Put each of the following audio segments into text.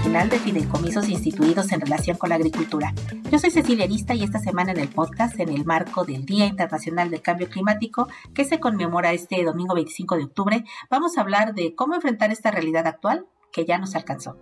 original de fideicomisos instituidos en relación con la agricultura. Yo soy Cecilia Arista y esta semana en el podcast, en el marco del Día Internacional del Cambio Climático, que se conmemora este domingo 25 de octubre, vamos a hablar de cómo enfrentar esta realidad actual que ya nos alcanzó.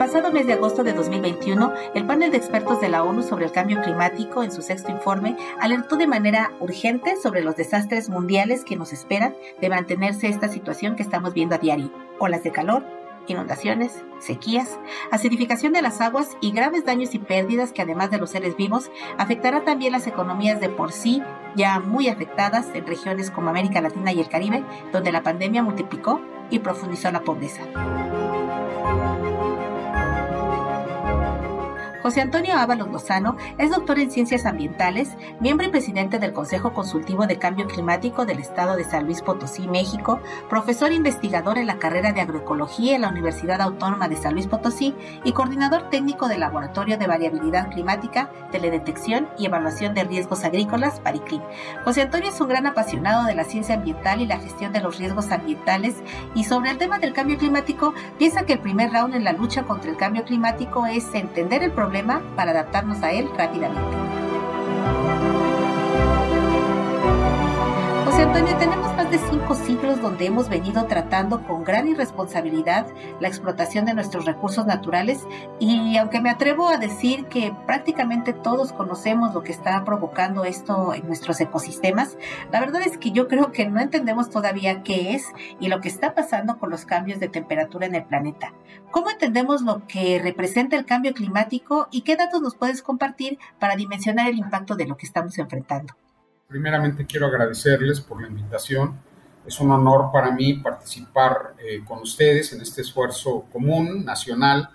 Pasado mes de agosto de 2021, el panel de expertos de la ONU sobre el cambio climático, en su sexto informe, alertó de manera urgente sobre los desastres mundiales que nos esperan de mantenerse esta situación que estamos viendo a diario. Olas de calor, inundaciones, sequías, acidificación de las aguas y graves daños y pérdidas que además de los seres vivos afectará también las economías de por sí ya muy afectadas en regiones como América Latina y el Caribe, donde la pandemia multiplicó y profundizó la pobreza. José Antonio Ábalos Lozano es doctor en Ciencias Ambientales, miembro y presidente del Consejo Consultivo de Cambio Climático del Estado de San Luis Potosí, México, profesor investigador en la carrera de Agroecología en la Universidad Autónoma de San Luis Potosí y coordinador técnico del Laboratorio de Variabilidad Climática, Teledetección y Evaluación de Riesgos Agrícolas, Pariclim. José Antonio es un gran apasionado de la ciencia ambiental y la gestión de los riesgos ambientales y sobre el tema del cambio climático piensa que el primer round en la lucha contra el cambio climático es entender el problema para adaptarnos a él rápidamente. José Antonio, tenemos de cinco siglos donde hemos venido tratando con gran irresponsabilidad la explotación de nuestros recursos naturales y aunque me atrevo a decir que prácticamente todos conocemos lo que está provocando esto en nuestros ecosistemas, la verdad es que yo creo que no entendemos todavía qué es y lo que está pasando con los cambios de temperatura en el planeta. ¿Cómo entendemos lo que representa el cambio climático y qué datos nos puedes compartir para dimensionar el impacto de lo que estamos enfrentando? Primeramente quiero agradecerles por la invitación. Es un honor para mí participar eh, con ustedes en este esfuerzo común, nacional,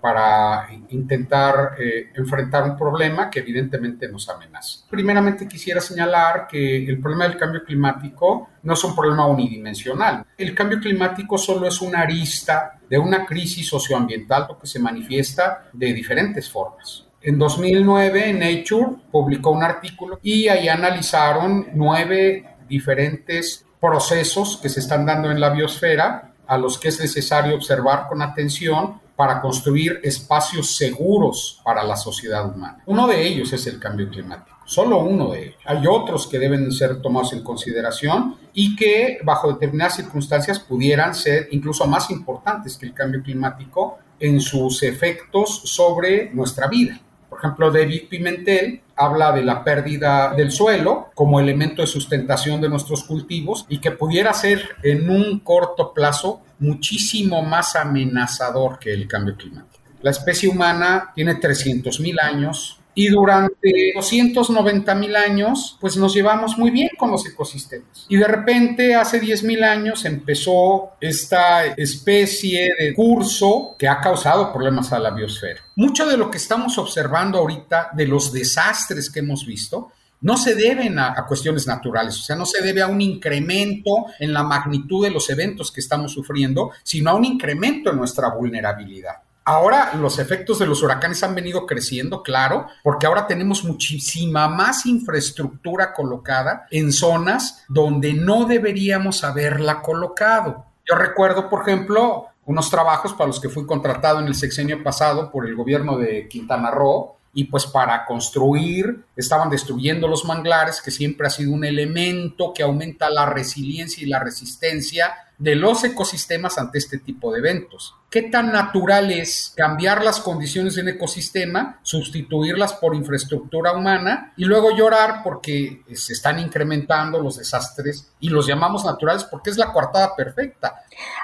para intentar eh, enfrentar un problema que evidentemente nos amenaza. Primeramente quisiera señalar que el problema del cambio climático no es un problema unidimensional. El cambio climático solo es una arista de una crisis socioambiental que se manifiesta de diferentes formas. En 2009, Nature publicó un artículo y ahí analizaron nueve diferentes procesos que se están dando en la biosfera a los que es necesario observar con atención para construir espacios seguros para la sociedad humana. Uno de ellos es el cambio climático, solo uno de ellos. Hay otros que deben ser tomados en consideración y que bajo determinadas circunstancias pudieran ser incluso más importantes que el cambio climático en sus efectos sobre nuestra vida. Por ejemplo, David Pimentel habla de la pérdida del suelo como elemento de sustentación de nuestros cultivos y que pudiera ser en un corto plazo muchísimo más amenazador que el cambio climático. La especie humana tiene 300.000 años y durante 290 mil años, pues nos llevamos muy bien con los ecosistemas. Y de repente, hace 10 mil años, empezó esta especie de curso que ha causado problemas a la biosfera. Mucho de lo que estamos observando ahorita, de los desastres que hemos visto, no se deben a, a, cuestiones naturales, o sea, no se debe a un incremento en la magnitud de los eventos que estamos sufriendo, sino a un incremento en nuestra vulnerabilidad. Ahora los efectos de los huracanes han venido creciendo, claro, porque ahora tenemos muchísima más infraestructura colocada en zonas donde no deberíamos haberla colocado. Yo recuerdo, por ejemplo, unos trabajos para los que fui contratado en el sexenio pasado por el gobierno de Quintana Roo, y pues para construir estaban destruyendo los manglares, que siempre ha sido un elemento que aumenta la resiliencia y la resistencia de los ecosistemas ante este tipo de eventos. ¿Qué tan natural es cambiar las condiciones de un ecosistema, sustituirlas por infraestructura humana y luego llorar porque se están incrementando los desastres y los llamamos naturales porque es la coartada perfecta?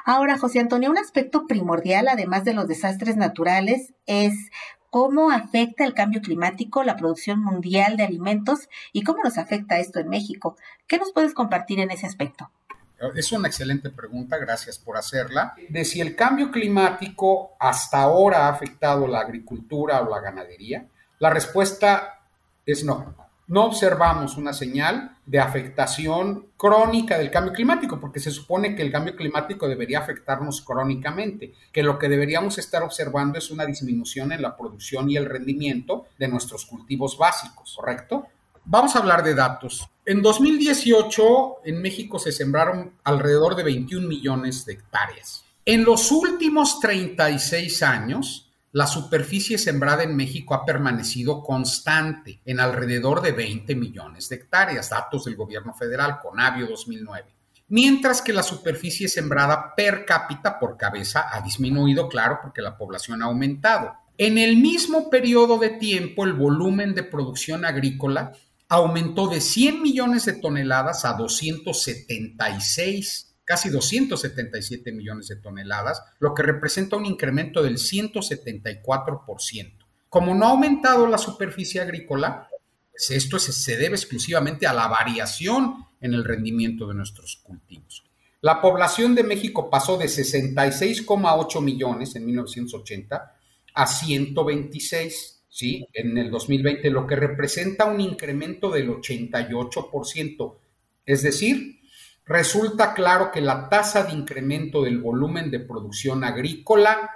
Ahora, José Antonio, un aspecto primordial, además de los desastres naturales, es cómo afecta el cambio climático la producción mundial de alimentos y cómo nos afecta esto en México. ¿Qué nos puedes compartir en ese aspecto? Es una excelente pregunta, gracias por hacerla. De si el cambio climático hasta ahora ha afectado la agricultura o la ganadería, la respuesta es no no observamos una señal de afectación crónica del cambio climático, porque se supone que el cambio climático debería afectarnos crónicamente, que lo que deberíamos estar observando es una disminución en la producción y el rendimiento de nuestros cultivos básicos, ¿correcto? Vamos a hablar de datos. En 2018 en México se sembraron alrededor de 21 millones de hectáreas. En los últimos 36 años, la superficie sembrada en México ha permanecido constante en alrededor de 20 millones de hectáreas, datos del gobierno federal, Conavio 2009. Mientras que la superficie sembrada per cápita por cabeza ha disminuido, claro, porque la población ha aumentado. En el mismo periodo de tiempo, el volumen de producción agrícola aumentó de 100 millones de toneladas a 276 casi 277 millones de toneladas, lo que representa un incremento del 174%. Como no ha aumentado la superficie agrícola, pues esto se debe exclusivamente a la variación en el rendimiento de nuestros cultivos. La población de México pasó de 66,8 millones en 1980 a 126, ¿sí? En el 2020, lo que representa un incremento del 88%. Es decir, resulta claro que la tasa de incremento del volumen de producción agrícola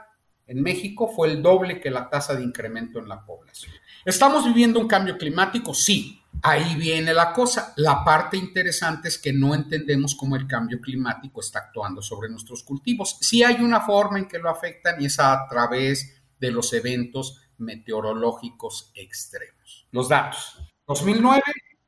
en México fue el doble que la tasa de incremento en la población. ¿Estamos viviendo un cambio climático? Sí. Ahí viene la cosa. La parte interesante es que no entendemos cómo el cambio climático está actuando sobre nuestros cultivos. Sí hay una forma en que lo afectan y es a través de los eventos meteorológicos extremos. Los datos. 2009,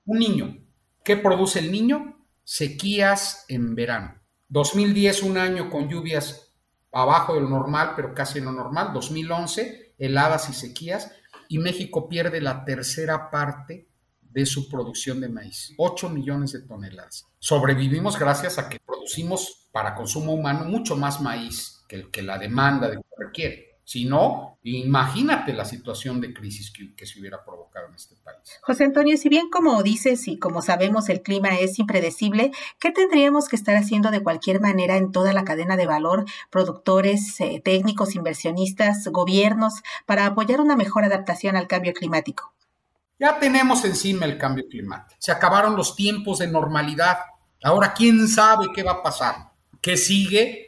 un niño. ¿Qué produce el niño? sequías en verano. 2010, un año con lluvias abajo de lo normal, pero casi en lo normal. 2011, heladas y sequías. Y México pierde la tercera parte de su producción de maíz, 8 millones de toneladas. Sobrevivimos gracias a que producimos para consumo humano mucho más maíz que, que la demanda de requiere. Si no, imagínate la situación de crisis que, se hubiera provocado en este país. José Antonio, si bien como dices y como sabemos el clima es impredecible, ¿qué tendríamos que estar haciendo de cualquier manera en toda la cadena de valor, productores, eh, técnicos, inversionistas, gobiernos, para apoyar una mejor adaptación al cambio climático? Ya tenemos encima el cambio climático. Se acabaron los tiempos de normalidad. Ahora, ¿quién sabe qué va a pasar? ¿Qué sigue?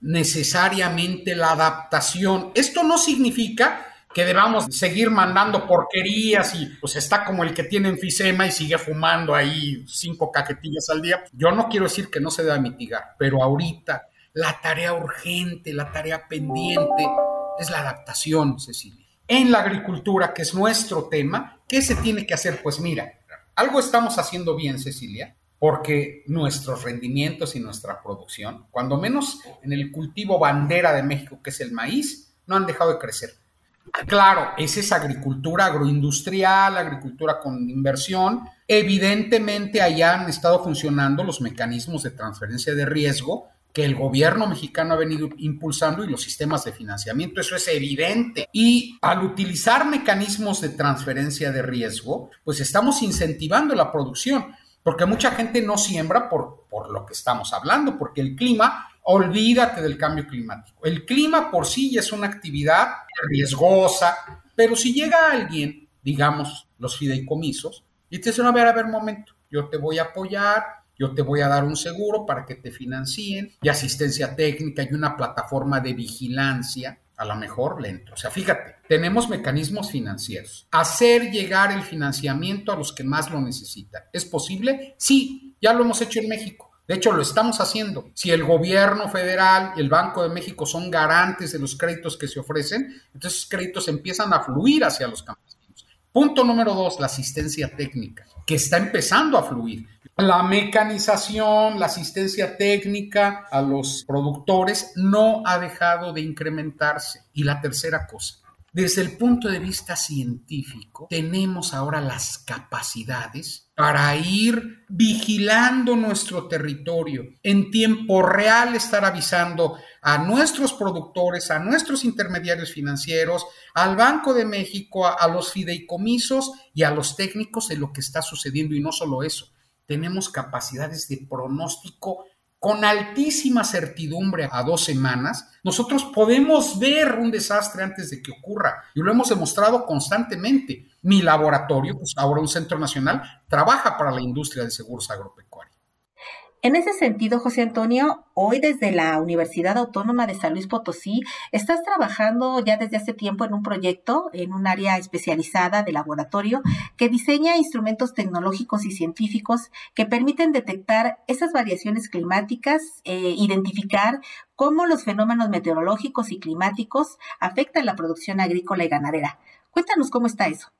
Necesariamente la adaptación. Esto no significa que debamos seguir mandando porquerías y pues está como el que tiene enfisema y sigue fumando ahí cinco cajetillas al día. Yo no quiero decir que no se deba mitigar, pero ahorita la tarea urgente, la tarea pendiente es la adaptación, Cecilia. En la agricultura, que es nuestro tema, ¿qué se tiene que hacer? Pues mira, algo estamos haciendo bien, Cecilia, porque nuestros rendimientos y nuestra producción, cuando menos en el cultivo bandera de México, que es el maíz, no han dejado de crecer. Claro, esa es agricultura agroindustrial, agricultura con inversión. Evidentemente, allá han estado funcionando los mecanismos de transferencia de riesgo que el gobierno mexicano ha venido impulsando y los sistemas de financiamiento, eso es evidente. Y al utilizar mecanismos de transferencia de riesgo, pues estamos incentivando la producción. Porque mucha gente no siembra por, por lo que estamos hablando, porque el clima, olvídate del cambio climático. El clima por sí ya es una actividad riesgosa, pero si llega alguien, digamos, los fideicomisos, y te dicen, a ver, a ver, momento, yo te voy a apoyar, yo te voy a dar un seguro para que te financien, y asistencia técnica y una plataforma de vigilancia, a lo mejor lento. O sea, fíjate, tenemos mecanismos financieros. Hacer llegar el financiamiento a los que más lo necesitan. ¿Es posible? Sí, ya lo hemos hecho en México. De hecho, lo estamos haciendo. Si el gobierno federal y el Banco de México son garantes de los créditos que se ofrecen, entonces créditos empiezan a fluir hacia los campesinos. Punto número dos, la asistencia técnica, que está empezando a fluir. La mecanización, la asistencia técnica a los productores no ha dejado de incrementarse. Y la tercera cosa, desde el punto de vista científico, tenemos ahora las capacidades para ir vigilando nuestro territorio en tiempo real, estar avisando a nuestros productores, a nuestros intermediarios financieros, al Banco de México, a, los fideicomisos y a los técnicos de lo que está sucediendo. Y no solo eso, tenemos capacidades de pronóstico con altísima certidumbre a dos semanas, nosotros podemos ver un desastre antes de que ocurra y lo hemos demostrado constantemente. Mi laboratorio, pues ahora un centro nacional, trabaja para la industria de seguros agropecuarios. En ese sentido, José Antonio, hoy desde la Universidad Autónoma de San Luis Potosí, estás trabajando ya desde hace tiempo en un proyecto, en un área especializada de laboratorio, que diseña instrumentos tecnológicos y científicos que permiten detectar esas variaciones climáticas, e identificar cómo los fenómenos meteorológicos y climáticos afectan la producción agrícola y ganadera. Cuéntanos cómo está eso.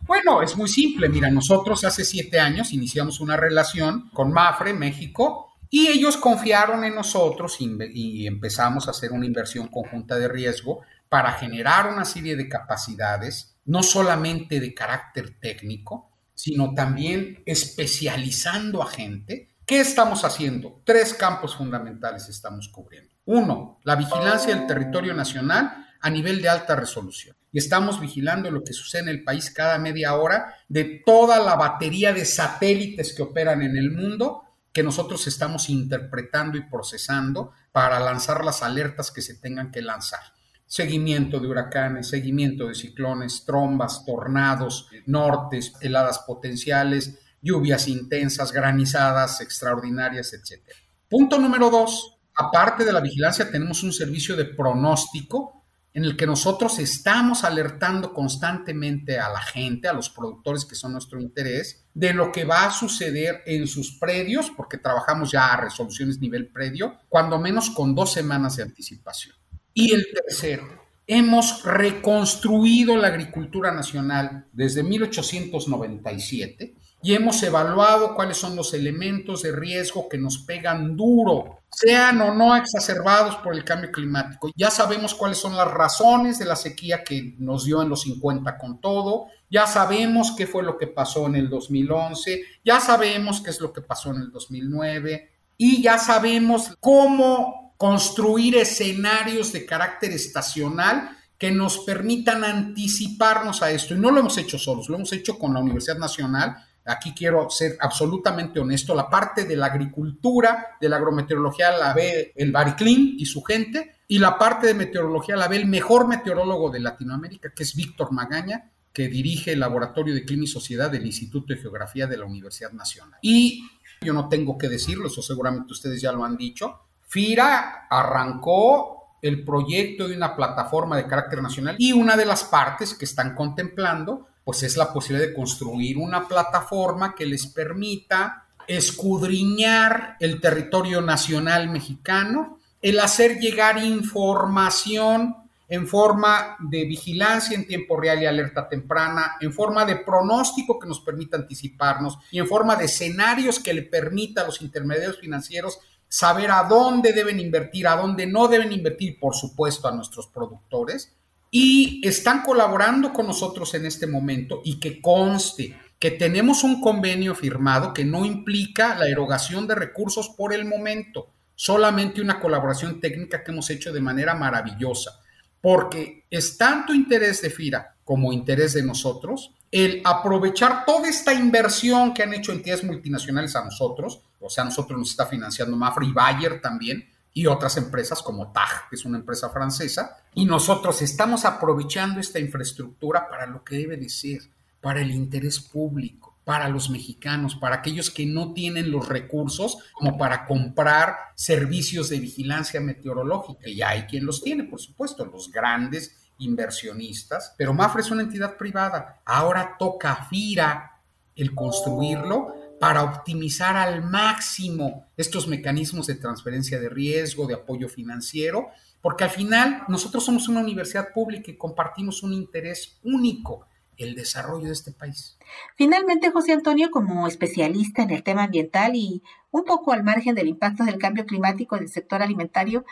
Bueno, es muy simple. Mira, nosotros hace siete años iniciamos una relación con Mafre, México, y ellos confiaron en nosotros y, empezamos a hacer una inversión conjunta de riesgo para generar una serie de capacidades, no solamente de carácter técnico, sino también especializando a gente. ¿Qué estamos haciendo? Tres campos fundamentales estamos cubriendo. Uno, la vigilancia del territorio nacional a nivel de alta resolución y estamos vigilando lo que sucede en el país cada media hora de toda la batería de satélites que operan en el mundo que nosotros estamos interpretando y procesando para lanzar las alertas que se tengan que lanzar. Seguimiento de huracanes, seguimiento de ciclones, trombas, tornados, nortes, heladas potenciales, lluvias intensas, granizadas extraordinarias, etc. Punto número dos, aparte de la vigilancia, tenemos un servicio de pronóstico en el que nosotros estamos alertando constantemente a la gente, a los productores que son nuestro interés, de lo que va a suceder en sus predios, porque trabajamos ya a resoluciones nivel predio, cuando menos con dos semanas de anticipación. Y el tercero, hemos reconstruido la agricultura nacional desde 1897 y hemos evaluado cuáles son los elementos de riesgo que nos pegan duro, sean o no exacerbados por el cambio climático. Ya sabemos cuáles son las razones de la sequía que nos dio en los 50 con todo, ya sabemos qué fue lo que pasó en el 2011, ya sabemos qué es lo que pasó en el 2009 y ya sabemos cómo construir escenarios de carácter estacional que nos permitan anticiparnos a esto. Y no lo hemos hecho solos, lo hemos hecho con la Universidad Nacional, aquí quiero ser absolutamente honesto, la parte de la agricultura, de la agrometeorología la ve el Bariclin y su gente, y la parte de meteorología la ve el mejor meteorólogo de Latinoamérica, que es Víctor Magaña, que dirige el Laboratorio de Clima y Sociedad del Instituto de Geografía de la Universidad Nacional. Y yo no tengo que decirlo, eso seguramente ustedes ya lo han dicho, FIRA arrancó el proyecto de una plataforma de carácter nacional y una de las partes que están contemplando pues es la posibilidad de construir una plataforma que les permita escudriñar el territorio nacional mexicano, el hacer llegar información en forma de vigilancia en tiempo real y alerta temprana, en forma de pronóstico que nos permita anticiparnos y en forma de escenarios que le permita a los intermediarios financieros saber a dónde deben invertir, a dónde no deben invertir, por supuesto, a nuestros productores, y están colaborando con nosotros en este momento. Y que conste que tenemos un convenio firmado que no implica la erogación de recursos por el momento, solamente una colaboración técnica que hemos hecho de manera maravillosa, porque es tanto interés de FIRA como interés de nosotros el aprovechar toda esta inversión que han hecho entidades multinacionales a nosotros, o sea, nosotros nos está financiando Mafra y Bayer también, y otras empresas como TAG, que es una empresa francesa, y nosotros estamos aprovechando esta infraestructura para lo que debe de ser, para el interés público, para los mexicanos, para aquellos que no tienen los recursos como para comprar servicios de vigilancia meteorológica. Y hay quien los tiene, por supuesto, los grandes inversionistas, pero Mafre es una entidad privada. Ahora toca a FIRA el construirlo para optimizar al máximo estos mecanismos de transferencia de riesgo, de apoyo financiero, porque al final nosotros somos una universidad pública y compartimos un interés único, el desarrollo de este país. Finalmente, José Antonio, como especialista en el tema ambiental y un poco al margen del impacto del cambio climático en el sector alimentario,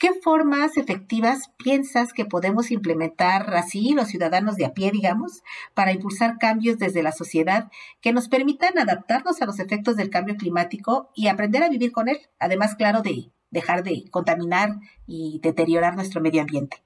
¿Qué formas efectivas piensas que podemos implementar así los ciudadanos de a pie, digamos, para impulsar cambios desde la sociedad que nos permitan adaptarnos a los efectos del cambio climático y aprender a vivir con él? Además, claro, de dejar de contaminar y deteriorar nuestro medio ambiente.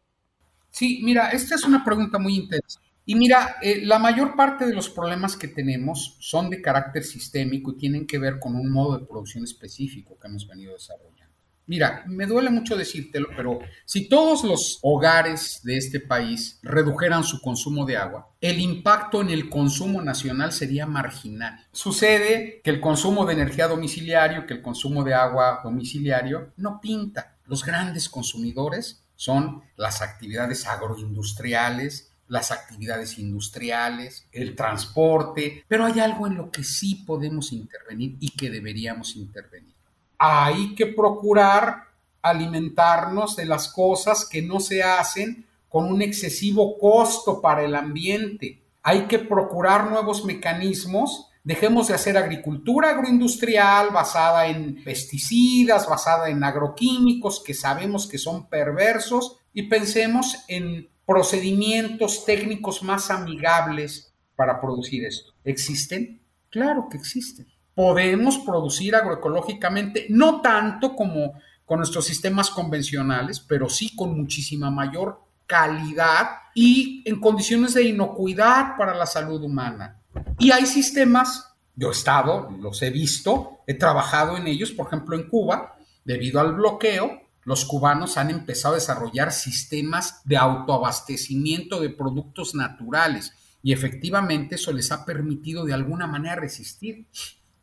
Sí, mira, esta es una pregunta muy interesante. Y mira, eh, la mayor parte de los problemas que tenemos son de carácter sistémico y tienen que ver con un modo de producción específico que hemos venido desarrollando. Mira, me duele mucho decírtelo, pero si todos los hogares de este país redujeran su consumo de agua, el impacto en el consumo nacional sería marginal. Sucede que el consumo de energía domiciliario, que el consumo de agua domiciliario, no pinta. Los grandes consumidores son las actividades agroindustriales, las actividades industriales, el transporte, pero hay algo en lo que sí podemos intervenir y que deberíamos intervenir hay que procurar alimentarnos de las cosas que no se hacen con un excesivo costo para el ambiente. Hay que procurar nuevos mecanismos. Dejemos de hacer agricultura agroindustrial basada en pesticidas, basada en agroquímicos que sabemos que son perversos y pensemos en procedimientos técnicos más amigables para producir esto. ¿Existen? Claro que existen podemos producir agroecológicamente, no tanto como con nuestros sistemas convencionales, pero sí con muchísima mayor calidad y en condiciones de inocuidad para la salud humana. Y hay sistemas, yo he estado, los he visto, he trabajado en ellos, por ejemplo en Cuba, debido al bloqueo, los cubanos han empezado a desarrollar sistemas de autoabastecimiento de productos naturales y efectivamente eso les ha permitido de alguna manera resistir.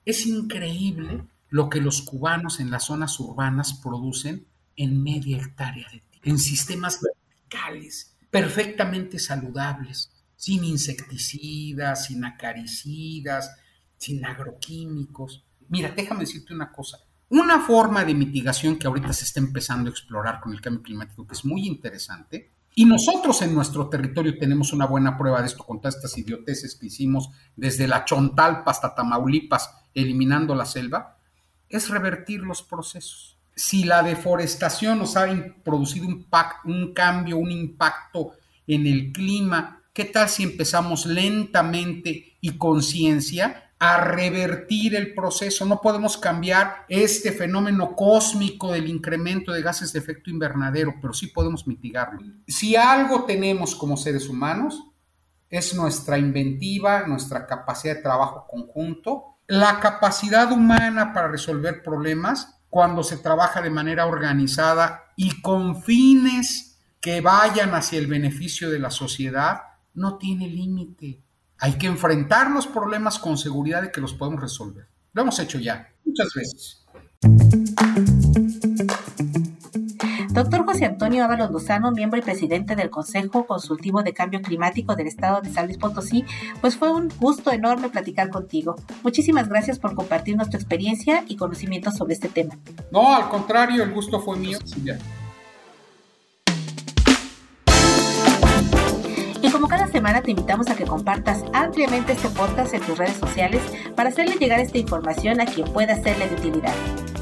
Es increíble lo que los cubanos en las zonas urbanas producen en media hectárea de tierra, en sistemas verticales, perfectamente saludables, sin insecticidas, sin acaricidas, sin agroquímicos. Mira, déjame decirte una cosa. Una forma de mitigación que ahorita se está empezando a explorar con el cambio climático, que es muy interesante, y nosotros en nuestro territorio tenemos una buena prueba de esto con todas estas idioteces que hicimos desde la Chontalpa hasta Tamaulipas, eliminando la selva, es revertir los procesos. Si la deforestación nos ha producido un, un cambio, un impacto en el clima, ¿qué tal si empezamos lentamente y con ciencia a revertir el proceso. No podemos cambiar este fenómeno cósmico del incremento de gases de efecto invernadero, pero sí podemos mitigarlo. Si algo tenemos como seres humanos, es nuestra inventiva, nuestra capacidad de trabajo conjunto, la capacidad humana para resolver problemas cuando se trabaja de manera organizada y con fines que vayan hacia el beneficio de la sociedad, no tiene límite. Hay que enfrentar los problemas con seguridad de que los podemos resolver. Lo hemos hecho ya muchas veces. Doctor José Antonio Ábalos Lozano, miembro y presidente del Consejo Consultivo de Cambio Climático del Estado de San Luis Potosí, pues fue un gusto enorme platicar contigo. Muchísimas gracias por compartir nuestra experiencia y conocimientos sobre este tema. No, al contrario, el gusto fue mío. Sí, como cada semana te invitamos a que compartas ampliamente este podcast en tus redes sociales para hacerle llegar esta información a quien pueda serle de utilidad.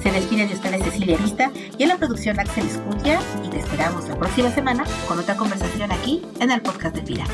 Se despide de ustedes Cecilia Vista y en la producción Axel Escutia y te esperamos la próxima semana con otra conversación aquí en el podcast de Pira.